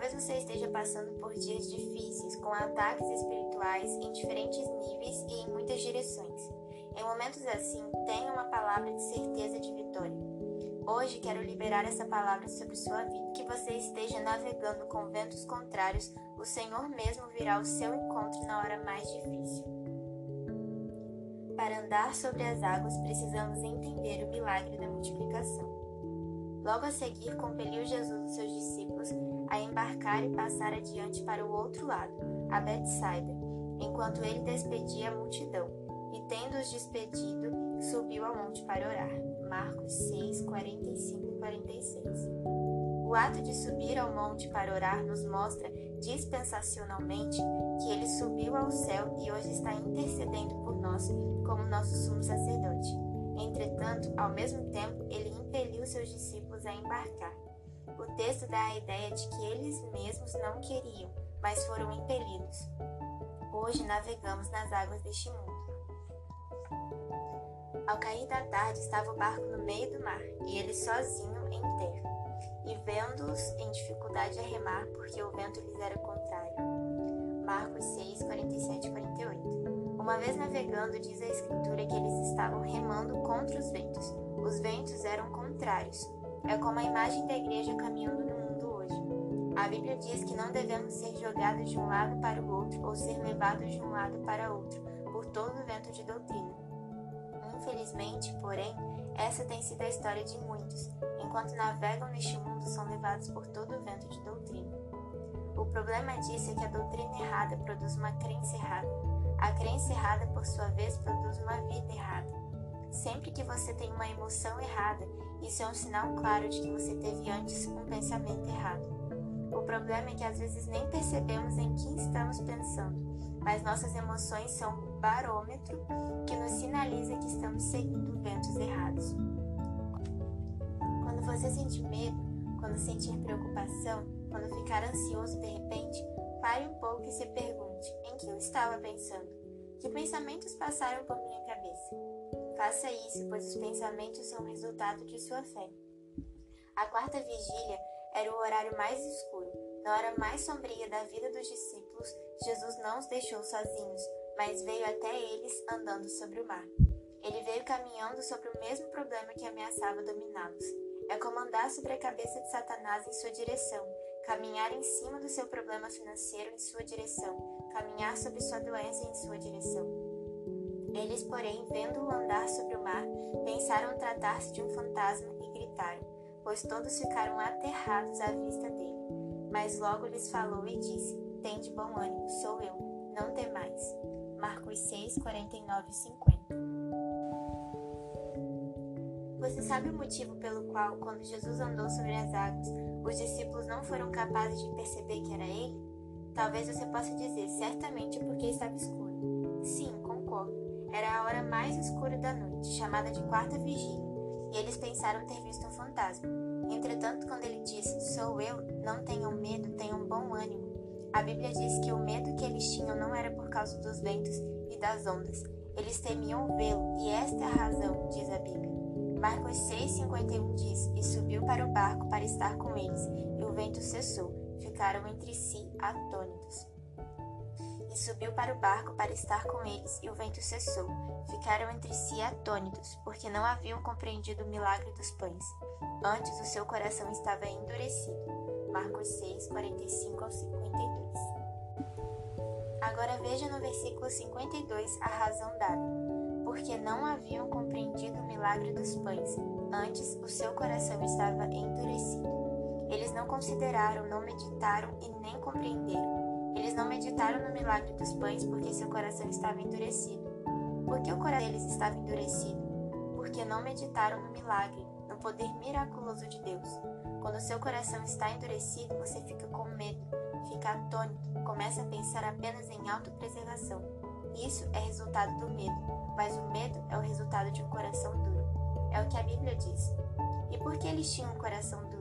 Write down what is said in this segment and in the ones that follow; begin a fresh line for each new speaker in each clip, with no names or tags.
Talvez você esteja passando por dias difíceis, com ataques espirituais em diferentes níveis e em muitas direções. Em momentos assim, tenha uma palavra de certeza de vitória. Hoje quero liberar essa palavra sobre sua vida. Que você esteja navegando com ventos contrários, o Senhor mesmo virá ao seu encontro na hora mais difícil. Para andar sobre as águas, precisamos entender o milagre da multiplicação. Logo a seguir, compeliu Jesus os seus discípulos a embarcar e passar adiante para o outro lado, a Betsaida, enquanto ele despedia a multidão. E tendo-os despedido, subiu ao monte para orar. Marcos 6, 45 e 46. O ato de subir ao monte para orar nos mostra dispensacionalmente que ele subiu ao céu e hoje está intercedendo por nós como nosso sumo sacerdote. Entretanto, ao mesmo tempo, ele impeliu seus discípulos a embarcar. O texto dá a ideia de que eles mesmos não queriam, mas foram impelidos. Hoje navegamos nas águas deste mundo. Ao cair da tarde, estava o barco no meio do mar e ele sozinho em terra. E vendo-os em dificuldade a remar, porque o vento lhes era contrário. Marcos 6, 47 e 48. Uma vez navegando, diz a Escritura que eles estavam remando contra os ventos. Os ventos eram contrários. É como a imagem da igreja caminhando no mundo hoje. A Bíblia diz que não devemos ser jogados de um lado para o outro ou ser levados de um lado para outro por todo o vento de doutrina. Infelizmente, porém, essa tem sido a história de muitos, enquanto navegam neste mundo são levados por todo o vento de doutrina. O problema disso é que a doutrina errada produz uma crença errada a crença errada, por sua vez, produz uma vida errada. Sempre que você tem uma emoção errada, isso é um sinal claro de que você teve antes um pensamento errado. O problema é que às vezes nem percebemos em quem estamos pensando, mas nossas emoções são o barômetro que nos sinaliza que estamos seguindo ventos errados. Quando você sentir medo, quando sentir preocupação, quando ficar ansioso de repente, pare um pouco e se pergunte em que eu estava pensando? Que pensamentos passaram por minha cabeça? Faça isso, pois os pensamentos são resultado de sua fé. A quarta vigília era o horário mais escuro. Na hora mais sombria da vida dos discípulos, Jesus não os deixou sozinhos, mas veio até eles andando sobre o mar. Ele veio caminhando sobre o mesmo problema que ameaçava dominá-los. É como andar sobre a cabeça de Satanás em sua direção, caminhar em cima do seu problema financeiro em sua direção, caminhar sobre sua doença em sua direção. Eles, porém, vendo-o andar sobre o mar, pensaram tratar-se de um fantasma e gritaram, pois todos ficaram aterrados à vista dele. Mas logo lhes falou e disse: Tende bom ânimo, sou eu, não temais. Marcos 6, 49 e 50. Você sabe o motivo pelo qual, quando Jesus andou sobre as águas, os discípulos não foram capazes de perceber que era ele? Talvez você possa dizer, certamente porque estava escuro. Sim, concordo. Era a hora mais escura da noite, chamada de quarta vigília, e eles pensaram ter visto um fantasma. Entretanto, quando ele disse, sou eu, não tenham medo, tenham bom ânimo, a Bíblia diz que o medo que eles tinham não era por causa dos ventos e das ondas. Eles temiam vê-lo, e esta é a razão, diz a Bíblia. Marcos 6,51 diz: E subiu para o barco para estar com eles, e o vento cessou ficaram entre si atônitos. E subiu para o barco para estar com eles, e o vento cessou. Ficaram entre si atônitos, porque não haviam compreendido o milagre dos pães. Antes o seu coração estava endurecido. Marcos 6, 45 ao 52. Agora veja no versículo 52 a razão dada. Porque não haviam compreendido o milagre dos pães. Antes o seu coração estava endurecido. Eles não consideraram, não meditaram e nem compreenderam. Eles não meditaram no milagre dos pães porque seu coração estava endurecido. Por que o coração deles estava endurecido? Porque não meditaram no milagre, no poder miraculoso de Deus. Quando seu coração está endurecido, você fica com medo, fica atônito, começa a pensar apenas em autopreservação. Isso é resultado do medo, mas o medo é o resultado de um coração duro. É o que a Bíblia diz. E por que eles tinham um coração duro?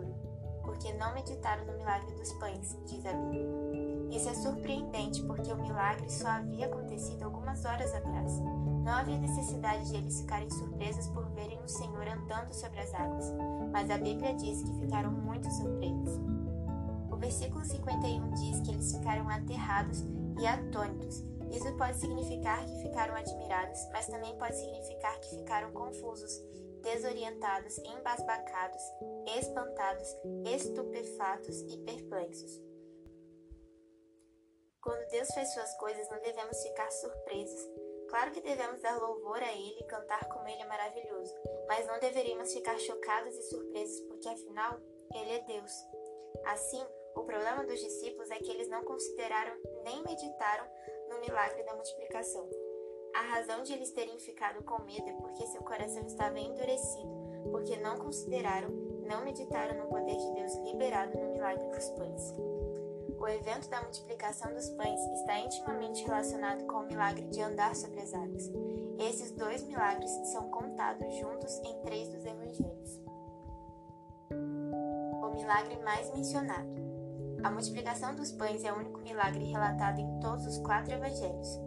porque não meditaram no milagre dos pães, diz a Bíblia. Isso é surpreendente porque o milagre só havia acontecido algumas horas atrás. Não havia necessidade de eles ficarem surpresos por verem o Senhor andando sobre as águas, mas a Bíblia diz que ficaram muito surpresos. O versículo 51 diz que eles ficaram aterrados e atônitos. Isso pode significar que ficaram admirados, mas também pode significar que ficaram confusos, desorientados, embasbacados, espantados, estupefatos e perplexos. Quando Deus faz suas coisas, não devemos ficar surpresos. Claro que devemos dar louvor a Ele e cantar como Ele é maravilhoso, mas não deveríamos ficar chocados e surpresos, porque afinal, Ele é Deus. Assim, o problema dos discípulos é que eles não consideraram nem meditaram no milagre da multiplicação. A razão de eles terem ficado com medo é porque seu coração estava endurecido, porque não consideraram, não meditaram no poder de Deus liberado no milagre dos pães. O evento da multiplicação dos pães está intimamente relacionado com o milagre de andar sobre as águas. Esses dois milagres são contados juntos em três dos evangelhos. O milagre mais mencionado. A multiplicação dos pães é o único milagre relatado em todos os quatro evangelhos.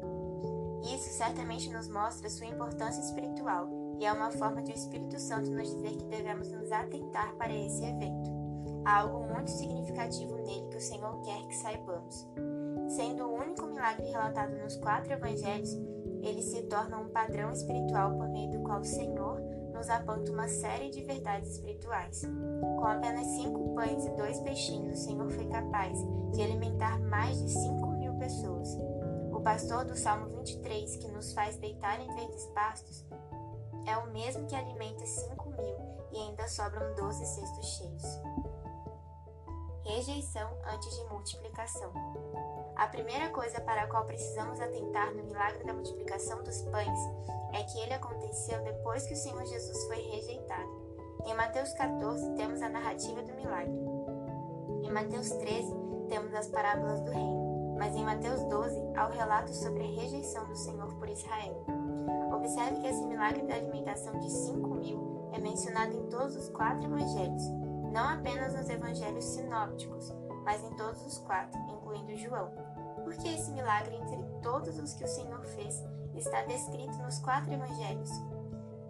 Isso certamente nos mostra sua importância espiritual e é uma forma de o Espírito Santo nos dizer que devemos nos atentar para esse evento. Há algo muito significativo nele que o Senhor quer que saibamos. Sendo o único milagre relatado nos quatro evangelhos, ele se torna um padrão espiritual por meio do qual o Senhor nos aponta uma série de verdades espirituais. Com apenas cinco pães e dois peixinhos, o Senhor foi capaz de alimentar mais de cinco mil pessoas. O pastor do Salmo 23, que nos faz deitar em verdes pastos, é o mesmo que alimenta cinco mil e ainda sobram doze cestos cheios rejeição antes de multiplicação. A primeira coisa para a qual precisamos atentar no milagre da multiplicação dos pães é que ele aconteceu depois que o Senhor Jesus foi rejeitado. Em Mateus 14 temos a narrativa do milagre. Em Mateus 13 temos as parábolas do reino, mas em Mateus 12 há o relato sobre a rejeição do Senhor por Israel. Observe que esse milagre da alimentação de 5 mil é mencionado em todos os quatro evangelhos, não apenas nos evangelhos sinópticos, mas em todos os quatro, incluindo João. Porque esse milagre, entre todos os que o Senhor fez, está descrito nos quatro evangelhos.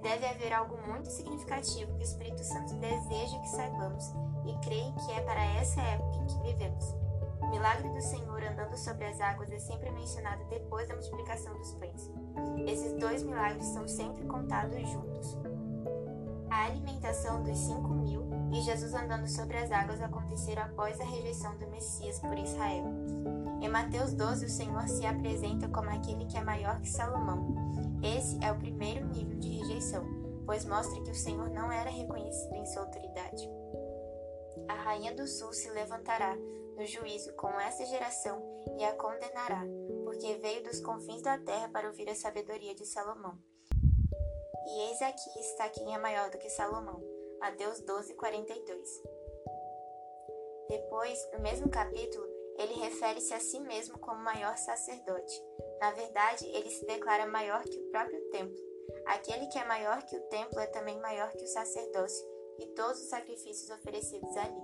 Deve haver algo muito significativo que o Espírito Santo deseja que saibamos e creio que é para essa época em que vivemos. O milagre do Senhor andando sobre as águas é sempre mencionado depois da multiplicação dos pães. Esses dois milagres são sempre contados juntos. A alimentação dos cinco mil e Jesus andando sobre as águas aconteceram após a rejeição do Messias por Israel. Em Mateus 12, o Senhor se apresenta como aquele que é maior que Salomão. Esse é o primeiro nível de rejeição, pois mostra que o Senhor não era reconhecido em sua autoridade. A rainha do sul se levantará no juízo com essa geração e a condenará, porque veio dos confins da terra para ouvir a sabedoria de Salomão. E eis aqui está quem é maior do que Salomão. Mateus 12, 42. Depois, no mesmo capítulo, ele refere-se a si mesmo como maior sacerdote. Na verdade, ele se declara maior que o próprio templo. Aquele que é maior que o templo é também maior que o sacerdócio e todos os sacrifícios oferecidos ali.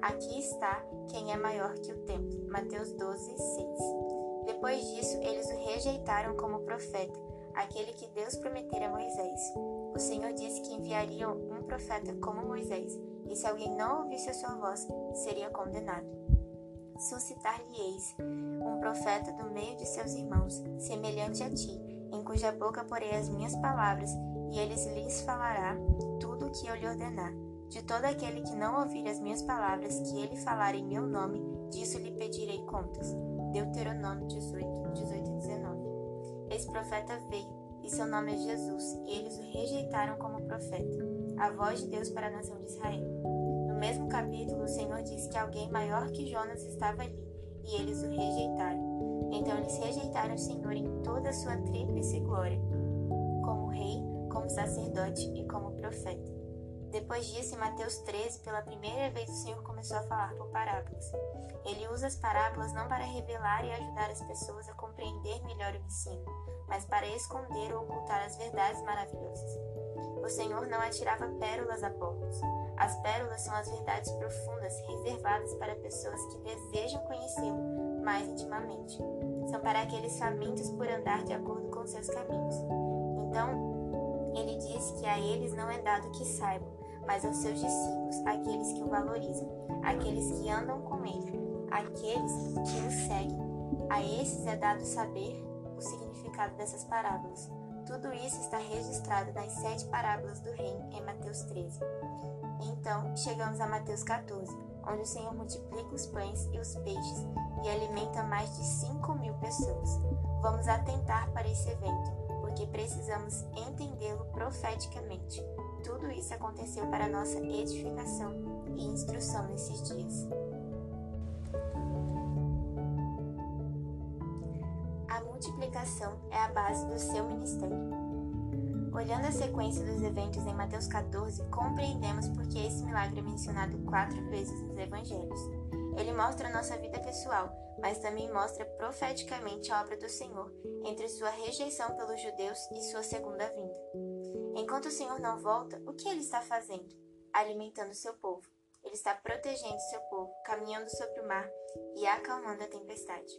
Aqui está quem é maior que o templo. Mateus 12, 6. Depois disso, eles o rejeitaram como profeta, aquele que Deus prometera a Moisés. O Senhor disse que enviaria um profeta como Moisés, e se alguém não ouvisse a sua voz, seria condenado. Suscitar-lhe-eis um profeta do meio de seus irmãos, semelhante a ti, em cuja boca porei as minhas palavras, e eles lhes falará tudo o que eu lhe ordenar. De todo aquele que não ouvir as minhas palavras, que ele falar em meu nome, disso lhe pedirei contas. Deuteronômio 18, 18 e 19. Esse profeta veio e seu nome é Jesus, e eles o rejeitaram como profeta, a voz de Deus para a nação de Israel. No mesmo capítulo, o Senhor diz que alguém maior que Jonas estava ali, e eles o rejeitaram. Então eles rejeitaram o Senhor em toda a sua tríplice glória, como rei, como sacerdote e como profeta. Depois disso, em Mateus 13, pela primeira vez o Senhor começou a falar por parábolas. Ele usa as parábolas não para revelar e ajudar as pessoas a compreender melhor o ensino, mas para esconder ou ocultar as verdades maravilhosas. O Senhor não atirava pérolas a porcos. As pérolas são as verdades profundas reservadas para pessoas que desejam conhecê-lo mais intimamente. São para aqueles famintos por andar de acordo com seus caminhos. Então, ele diz que a eles não é dado que saibam, mas aos seus discípulos, aqueles que o valorizam, aqueles que andam com ele, aqueles que o seguem. A esses é dado saber o significado dessas parábolas. Tudo isso está registrado nas sete parábolas do reino em Mateus 13. Então, chegamos a Mateus 14, onde o Senhor multiplica os pães e os peixes e alimenta mais de 5 mil pessoas. Vamos atentar para esse evento, porque precisamos entendê-lo profeticamente. Tudo isso aconteceu para nossa edificação e instrução nesses dias. A multiplicação é a base do seu ministério. Olhando a sequência dos eventos em Mateus 14, compreendemos por que esse milagre é mencionado quatro vezes nos evangelhos. Ele mostra nossa vida pessoal, mas também mostra profeticamente a obra do Senhor entre sua rejeição pelos judeus e sua segunda vinda. Enquanto o Senhor não volta, o que ele está fazendo? Alimentando seu povo. Ele está protegendo seu povo, caminhando sobre o mar e acalmando a tempestade.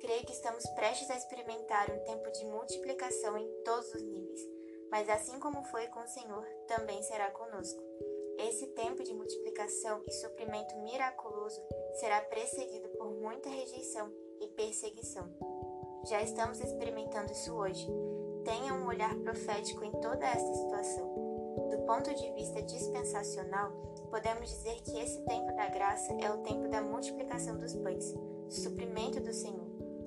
Creio que estamos prestes a experimentar um tempo de multiplicação em todos os níveis, mas assim como foi com o Senhor, também será conosco. Esse tempo de multiplicação e suprimento miraculoso será precedido por muita rejeição e perseguição. Já estamos experimentando isso hoje. Tenha um olhar profético em toda esta situação. Do ponto de vista dispensacional, podemos dizer que esse tempo da graça é o tempo da multiplicação dos pães, do suprimento do Senhor.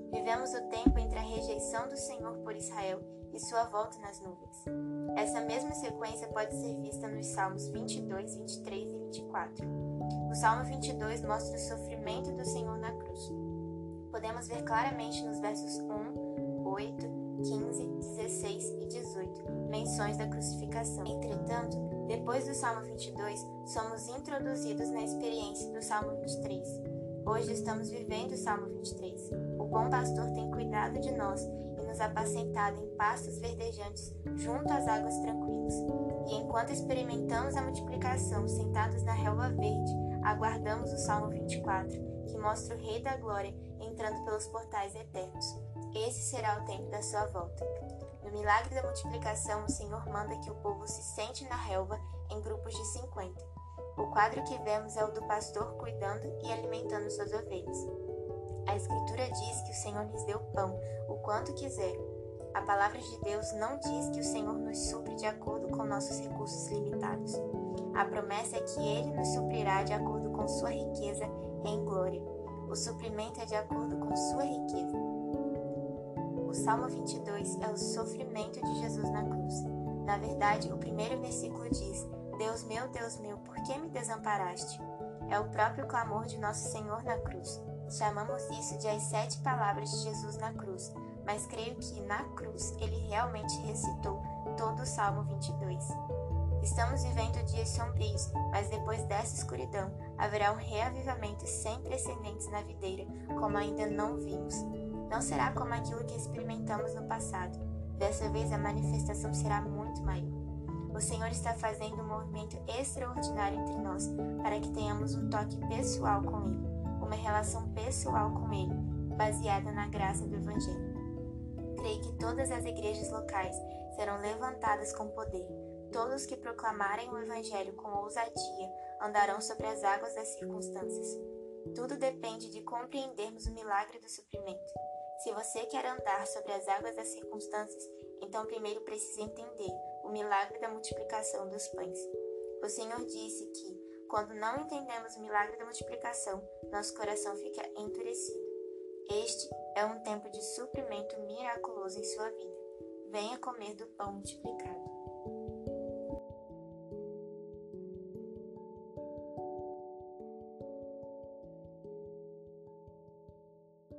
Vivemos o tempo entre a rejeição do Senhor por Israel e sua volta nas nuvens. Essa mesma sequência pode ser vista nos Salmos 22, 23 e 24. O Salmo 22 mostra o sofrimento do Senhor na cruz. Podemos ver claramente nos versos 1, 8, 15, 16 e 18 menções da crucificação. Entretanto, depois do Salmo 22, somos introduzidos na experiência do Salmo 23. Hoje estamos vivendo o Salmo 23 bom pastor tem cuidado de nós e nos apacentado em pastos verdejantes junto às águas tranquilas. E enquanto experimentamos a multiplicação sentados na relva verde, aguardamos o Salmo 24, que mostra o Rei da Glória entrando pelos portais eternos. Esse será o tempo da sua volta. No milagre da multiplicação, o Senhor manda que o povo se sente na relva em grupos de 50. O quadro que vemos é o do pastor cuidando e alimentando suas ovelhas. A Escritura diz que o Senhor lhes deu pão, o quanto quiser. A palavra de Deus não diz que o Senhor nos supre de acordo com nossos recursos limitados. A promessa é que Ele nos suprirá de acordo com sua riqueza em glória. O suprimento é de acordo com sua riqueza. O Salmo 22 é o sofrimento de Jesus na cruz. Na verdade, o primeiro versículo diz: Deus meu, Deus meu, por que me desamparaste? É o próprio clamor de nosso Senhor na cruz. Chamamos isso de as sete palavras de Jesus na cruz, mas creio que na cruz ele realmente recitou todo o Salmo 22. Estamos vivendo dias sombrios, mas depois dessa escuridão haverá um reavivamento sem precedentes na videira, como ainda não vimos. Não será como aquilo que experimentamos no passado. Dessa vez a manifestação será muito maior. O Senhor está fazendo um movimento extraordinário entre nós para que tenhamos um toque pessoal com Ele uma relação pessoal com Ele, baseada na graça do Evangelho. Creio que todas as igrejas locais serão levantadas com poder. Todos que proclamarem o Evangelho com ousadia andarão sobre as águas das circunstâncias. Tudo depende de compreendermos o milagre do suprimento. Se você quer andar sobre as águas das circunstâncias, então primeiro precisa entender o milagre da multiplicação dos pães. O Senhor disse que quando não entendemos o milagre da multiplicação, nosso coração fica endurecido. Este é um tempo de suprimento miraculoso em sua vida. Venha comer do pão multiplicado.